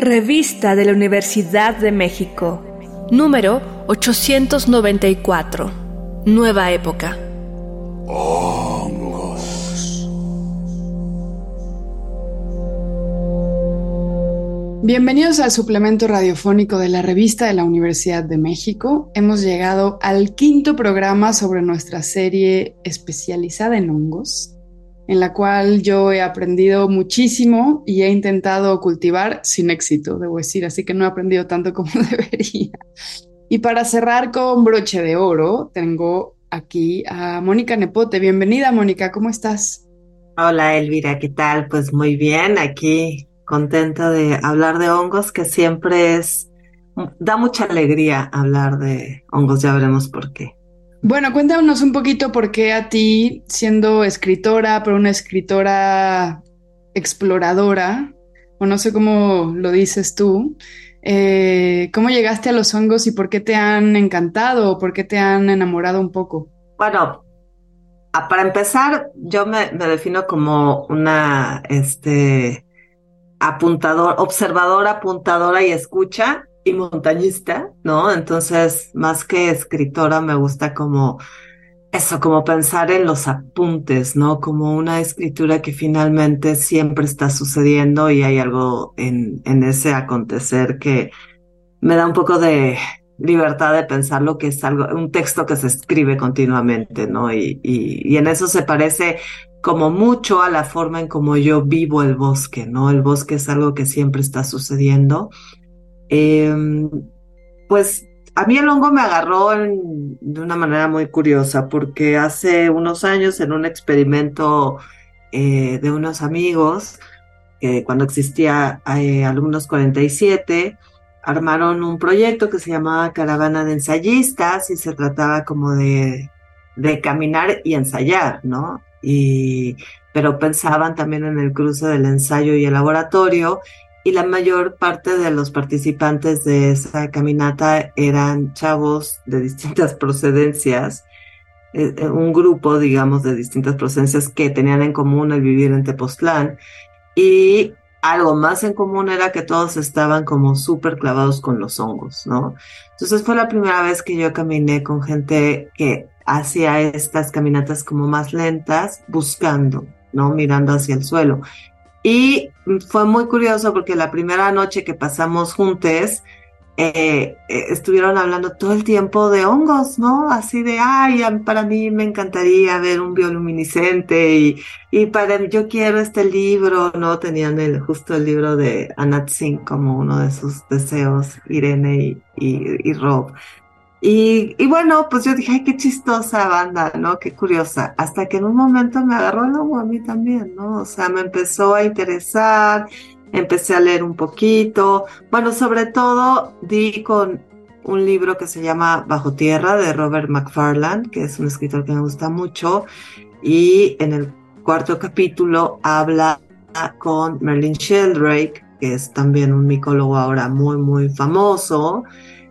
Revista de la Universidad de México. Número 894. Nueva época. Bienvenidos al suplemento radiofónico de la revista de la Universidad de México. Hemos llegado al quinto programa sobre nuestra serie especializada en hongos, en la cual yo he aprendido muchísimo y he intentado cultivar sin éxito, debo decir, así que no he aprendido tanto como debería. Y para cerrar con broche de oro, tengo aquí a Mónica Nepote. Bienvenida, Mónica, ¿cómo estás? Hola, Elvira, ¿qué tal? Pues muy bien, aquí contenta de hablar de hongos, que siempre es, da mucha alegría hablar de hongos, ya veremos por qué. Bueno, cuéntanos un poquito por qué a ti, siendo escritora, pero una escritora exploradora, o no sé cómo lo dices tú, eh, ¿cómo llegaste a los hongos y por qué te han encantado o por qué te han enamorado un poco? Bueno, para empezar, yo me, me defino como una, este, apuntador, observador, apuntadora y escucha y montañista, ¿no? Entonces, más que escritora, me gusta como eso, como pensar en los apuntes, ¿no? Como una escritura que finalmente siempre está sucediendo y hay algo en, en ese acontecer que me da un poco de libertad de pensar lo que es algo, un texto que se escribe continuamente, ¿no? Y, y, y en eso se parece como mucho a la forma en como yo vivo el bosque, ¿no? El bosque es algo que siempre está sucediendo. Em, pues a mí el hongo me agarró de una manera muy curiosa porque hace unos años en un experimento eh, de unos amigos, cuando existía eh, Alumnos 47, armaron un proyecto que se llamaba Caravana de Ensayistas y se trataba como de, de caminar y ensayar, ¿no? y, pero pensaban también en el cruce del ensayo y el laboratorio y la mayor parte de los participantes de esa caminata eran chavos de distintas procedencias, eh, eh, un grupo, digamos, de distintas procedencias que tenían en común el vivir en Tepoztlán y algo más en común era que todos estaban como súper clavados con los hongos, ¿no? Entonces fue la primera vez que yo caminé con gente que hacia estas caminatas como más lentas, buscando, ¿no? Mirando hacia el suelo. Y fue muy curioso porque la primera noche que pasamos juntos, eh, eh, estuvieron hablando todo el tiempo de hongos, ¿no? Así de, ay, para mí me encantaría ver un bioluminiscente y, y para yo quiero este libro, ¿no? Tenían justo el libro de Anat Singh como uno de sus deseos, Irene y, y Rob. Y, bueno, pues yo dije, ay, qué chistosa banda, ¿no? Qué curiosa. Hasta que en un momento me agarró el hongo a mí también, ¿no? O sea, me empezó a interesar, empecé a leer un poquito. Bueno, sobre todo di con un libro que se llama Bajo Tierra de Robert McFarland, que es un escritor que me gusta mucho. Y en el cuarto capítulo habla con Merlin Sheldrake, que es también un micólogo ahora muy, muy famoso.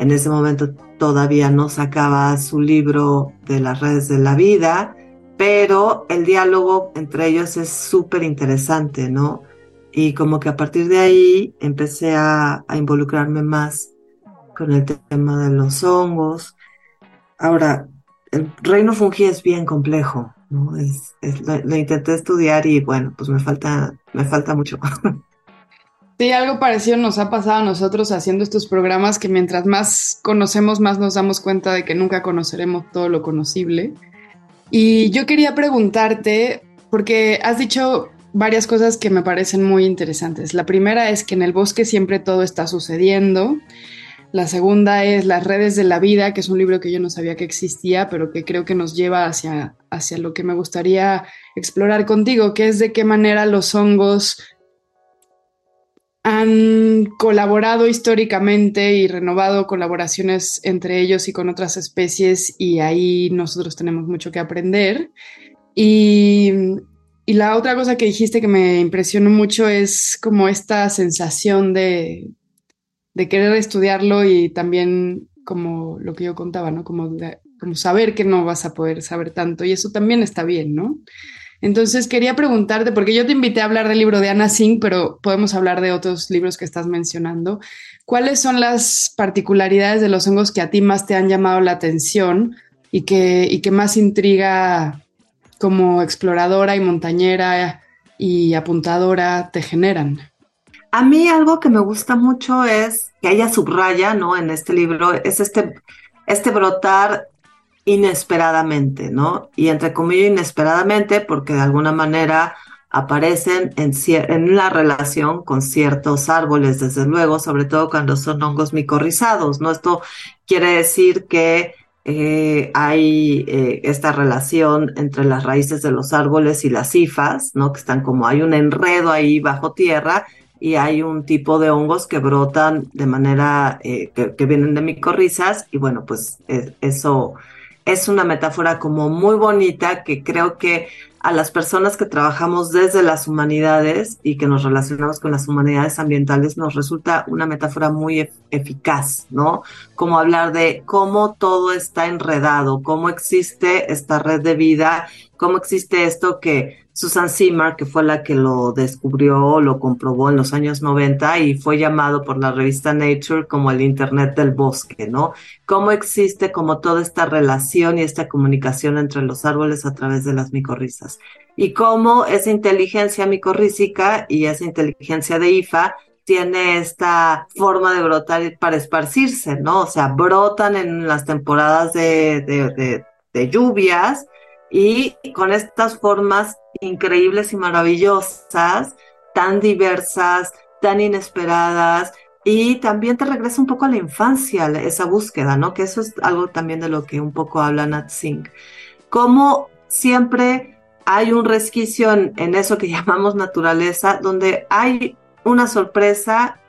En ese momento todavía no sacaba su libro de las redes de la vida, pero el diálogo entre ellos es súper interesante, ¿no? Y como que a partir de ahí empecé a, involucrarme más con el tema de los hongos. Ahora, el reino fungi es bien complejo, ¿no? Es, lo, lo, intenté estudiar y bueno, pues me falta, me falta mucho. Sí, algo parecido nos ha pasado a nosotros haciendo estos programas que mientras más conocemos, más nos damos cuenta de que nunca conoceremos todo lo conocible. Y yo quería preguntarte, porque has dicho varias cosas que me parecen muy interesantes. La primera es que en el bosque siempre todo está sucediendo. La segunda es Las redes de la vida, que es un libro que yo no sabía que existía, pero que creo que nos lleva hacia, hacia lo que me gustaría explorar contigo, que es de qué manera los hongos han colaborado históricamente y renovado colaboraciones entre ellos y con otras especies y ahí nosotros tenemos mucho que aprender. Y, y la otra cosa que dijiste que me impresionó mucho es como esta sensación de, de querer estudiarlo y también como lo que yo contaba, ¿no? Como, como saber que no vas a poder saber tanto y eso también está bien, ¿no? Entonces quería preguntarte, porque yo te invité a hablar del libro de Anna Singh, pero podemos hablar de otros libros que estás mencionando. ¿Cuáles son las particularidades de los hongos que a ti más te han llamado la atención y que, y que más intriga como exploradora y montañera y apuntadora te generan? A mí algo que me gusta mucho es que ella subraya, ¿no? En este libro, es este, este brotar inesperadamente, ¿no? Y entre comillas inesperadamente porque de alguna manera aparecen en, en la relación con ciertos árboles, desde luego, sobre todo cuando son hongos micorrizados, ¿no? Esto quiere decir que eh, hay eh, esta relación entre las raíces de los árboles y las cifas, ¿no? Que están como hay un enredo ahí bajo tierra y hay un tipo de hongos que brotan de manera eh, que, vienen de micorrizas y bueno, pues eso es una metáfora como muy bonita que creo que a las personas que trabajamos desde las humanidades y que nos relacionamos con las humanidades ambientales nos resulta una metáfora muy eficaz, ¿no? Como hablar de cómo todo está enredado, cómo existe esta red de vida, cómo existe esto que Susan Simard, que fue la que lo descubrió, lo comprobó en los años 90 y fue llamado por la revista Nature como el Internet del bosque, ¿no? Cómo existe como toda esta relación y esta comunicación entre los árboles a través de las micorrizas. Y cómo esa inteligencia micorrícica y esa inteligencia de IFA tiene esta forma de brotar para esparcirse, ¿no? O sea, brotan en las temporadas de, lluvias y con estas formas increíbles y maravillosas, tan diversas, tan inesperadas, y también te regresa un poco a la infancia, esa búsqueda, ¿no? Que eso es algo también de lo que un poco habla Nat Singh. Como siempre hay un resquicio en, eso que llamamos naturaleza, donde hay una sorpresa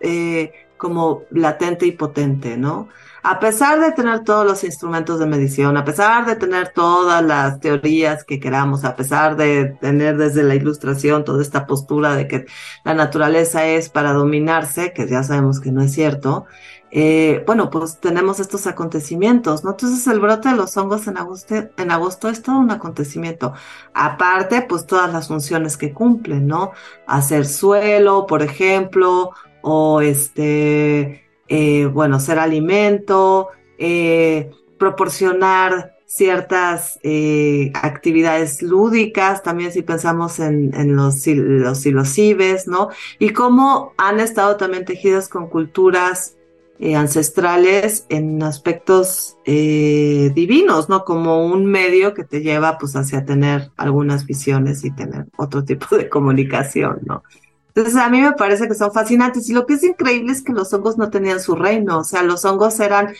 eh, como latente y potente, ¿no? a pesar de tener todos los instrumentos de medición, a pesar de tener todas las teorías que queramos, a pesar de tener desde la ilustración toda esta postura de que la naturaleza es para dominarse, que ya sabemos que no es cierto, eh, bueno, pues tenemos estos acontecimientos, ¿no? Entonces el brote de los hongos en agosto, en agosto es todo un acontecimiento. Aparte, pues todas las funciones que cumplen, ¿no? Hacer suelo, por ejemplo, o este, eh, bueno, ser alimento, eh, proporcionar ciertas actividades lúdicas, también si pensamos en, los, los ¿no? Y cómo han estado también tejidas con culturas ancestrales en aspectos divinos, ¿no? Como un medio que te lleva pues hacia tener algunas visiones y tener otro tipo de comunicación, ¿no? Entonces a mí me parece que son fascinantes y lo que es increíble es que los hongos no tenían su reino, o sea, los hongos eran,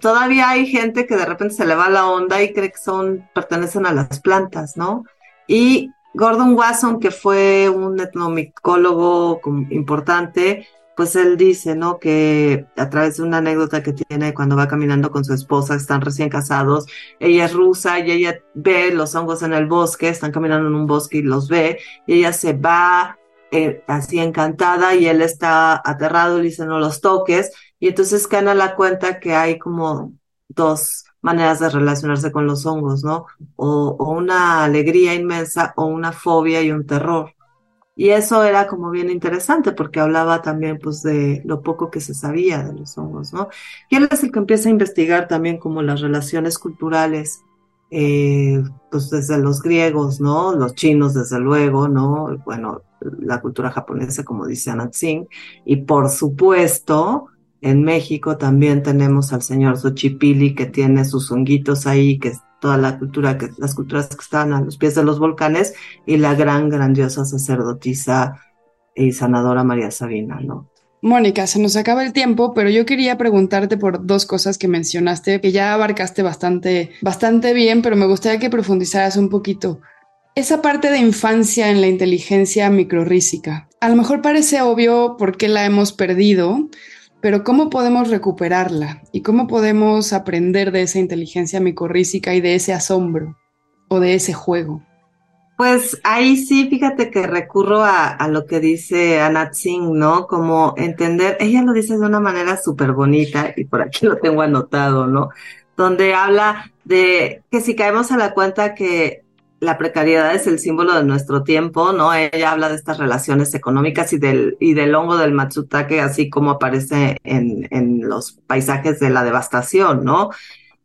todavía hay gente que de repente se le va la onda y cree que son, pertenecen a las plantas, ¿no? Y Gordon Wasson, que fue un etnomicólogo importante, pues él dice, ¿no? Que a través de una anécdota que tiene cuando va caminando con su esposa, están recién casados, ella es rusa y ella ve los hongos en el bosque, están caminando en un bosque y los ve, y ella se va eh, así encantada y él está aterrado, le dice no los toques y entonces Cana la cuenta que hay como dos maneras de relacionarse con los hongos, ¿no? O, una alegría inmensa o una fobia y un terror. Y eso era como bien interesante porque hablaba también pues de lo poco que se sabía de los hongos, ¿no? Y él es el que empieza a investigar también como las relaciones culturales eh, pues desde los griegos, ¿no? Los chinos, desde luego, ¿no? Bueno, la cultura japonesa, como dice Anat Singh, y por supuesto, en México también tenemos al señor Xochipili que tiene sus honguitos ahí, que toda la cultura, que, las culturas que están a los pies de los volcanes, y la gran, grandiosa sacerdotisa y sanadora María Sabina, ¿no? Mónica, se nos acaba el tiempo, pero yo quería preguntarte por dos cosas que mencionaste, que ya abarcaste bastante, bastante bien, pero me gustaría que profundizaras un poquito. Esa parte de infancia en la inteligencia microrrísica. A lo mejor parece obvio por qué la hemos perdido, pero ¿cómo podemos recuperarla? ¿Y cómo podemos aprender de esa inteligencia microrrísica y de ese asombro o de ese juego? Pues ahí sí, fíjate que recurro a, lo que dice Anat Singh, ¿no? Como entender, ella lo dice de una manera súper bonita y por aquí lo tengo anotado, ¿no? Donde habla de que si caemos a la cuenta que la precariedad es el símbolo de nuestro tiempo, ¿no? Ella habla de estas relaciones económicas y del, y del hongo del Matsutake, así como aparece en, en los paisajes de la devastación, ¿no?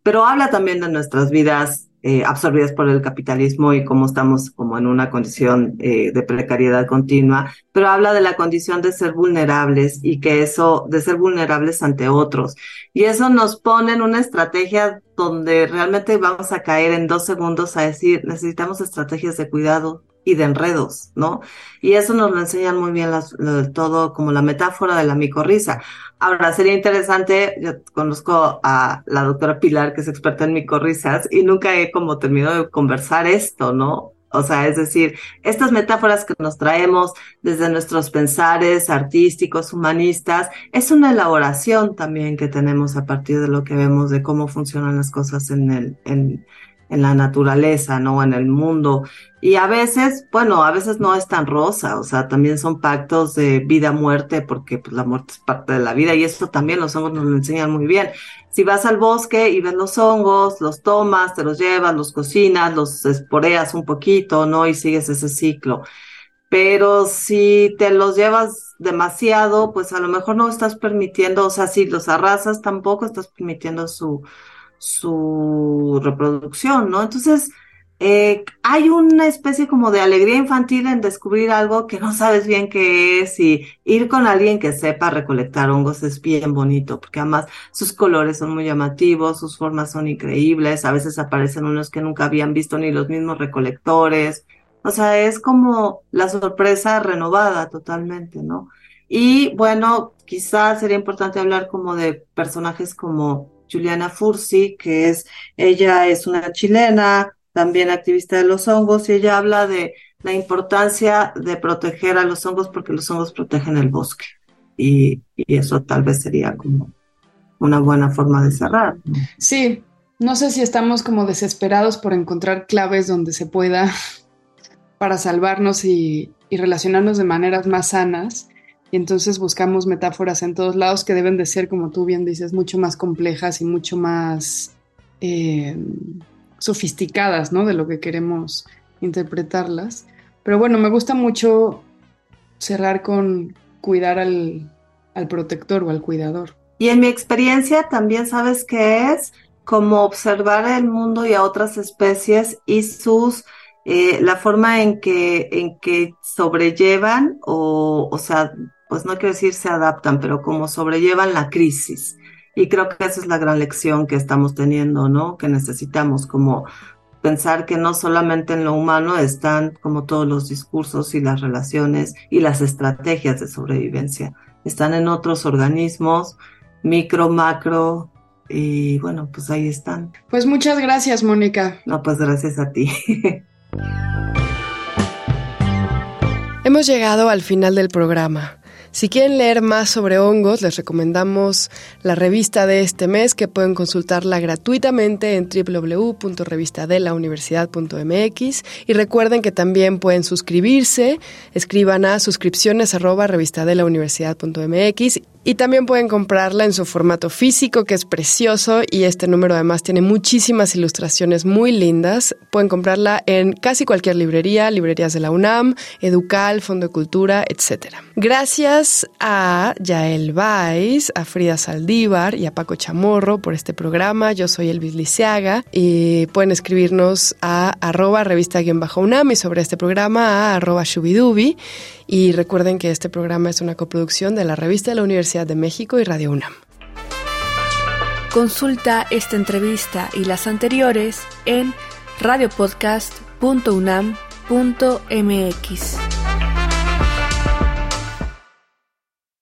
Pero habla también de nuestras vidas eh, absorbidas por el capitalismo y cómo estamos como en una condición eh, de precariedad continua, pero habla de la condición de ser vulnerables y que eso, de ser vulnerables ante otros. Y eso nos pone en una estrategia donde realmente vamos a caer en dos segundos a decir, necesitamos estrategias de cuidado y de enredos, ¿no? Y eso nos lo enseñan muy bien las, todo como la metáfora de la micorriza. Ahora, sería interesante, yo conozco a la doctora Pilar, que es experta en micorrizas, y nunca he como terminado de conversar esto, ¿no? O sea, es decir, estas metáforas que nos traemos desde nuestros pensares artísticos, humanistas, es una elaboración también que tenemos a partir de lo que vemos de cómo funcionan las cosas en el, en, en la naturaleza, ¿no? En el mundo. Y a veces, bueno, a veces no es tan rosa, o sea, también son pactos de vida-muerte, porque pues, la muerte es parte de la vida y eso también los hongos nos lo enseñan muy bien. Si vas al bosque y ves los hongos, los tomas, te los llevas, los cocinas, los esporeas un poquito, ¿no? Y sigues ese ciclo. Pero si te los llevas demasiado, pues a lo mejor no estás permitiendo, o sea, si los arrasas, tampoco estás permitiendo su, su reproducción, ¿no? Entonces, eh, hay una especie como de alegría infantil en descubrir algo que no sabes bien qué es y ir con alguien que sepa recolectar hongos es bien bonito, porque además sus colores son muy llamativos, sus formas son increíbles, a veces aparecen unos que nunca habían visto ni los mismos recolectores, o sea, es como la sorpresa renovada totalmente, ¿no? Y bueno, quizás sería importante hablar como de personajes como Juliana Fursi, que es, ella es una chilena, también activista de los hongos, y ella habla de la importancia de proteger a los hongos porque los hongos protegen el bosque. Y, eso tal vez sería como una buena forma de cerrar. Sí, no sé si estamos como desesperados por encontrar claves donde se pueda para salvarnos y, y relacionarnos de maneras más sanas y entonces buscamos metáforas en todos lados que deben de ser, como tú bien dices, mucho más complejas y mucho más eh, sofisticadas, ¿no? De lo que queremos interpretarlas. Pero bueno, me gusta mucho cerrar con cuidar al, al protector o al cuidador. Y en mi experiencia también sabes que es como observar el mundo y a otras especies y sus eh, la forma en que en que sobrellevan o o sea pues no quiero decir se adaptan, pero como sobrellevan la crisis. Y creo que esa es la gran lección que estamos teniendo, ¿no? Que necesitamos como pensar que no solamente en lo humano están como todos los discursos y las relaciones y las estrategias de sobrevivencia, están en otros organismos, micro, macro, y bueno, pues ahí están. Pues muchas gracias, Mónica. No, pues gracias a ti. Hemos llegado al final del programa. Si quieren leer más sobre hongos, les recomendamos la revista de este mes que pueden consultarla gratuitamente en www.revistadelauniversidad.mx y recuerden que también pueden suscribirse, escriban a suscripciones y también pueden comprarla en su formato físico, que es precioso, y este número además tiene muchísimas ilustraciones muy lindas. Pueden comprarla en casi cualquier librería, librerías de la UNAM, Educal, Fondo de Cultura, etc. Gracias a Yael Vais, a Frida Saldívar y a Paco Chamorro por este programa. Yo soy Elvis Liceaga y pueden escribirnos a arroba revista-unam y sobre este programa a arroba shubidubi. Y recuerden que este programa es una coproducción de la revista de la De México y Radio UNAM. Consulta esta entrevista y las anteriores en radiopodcast.unam.mx.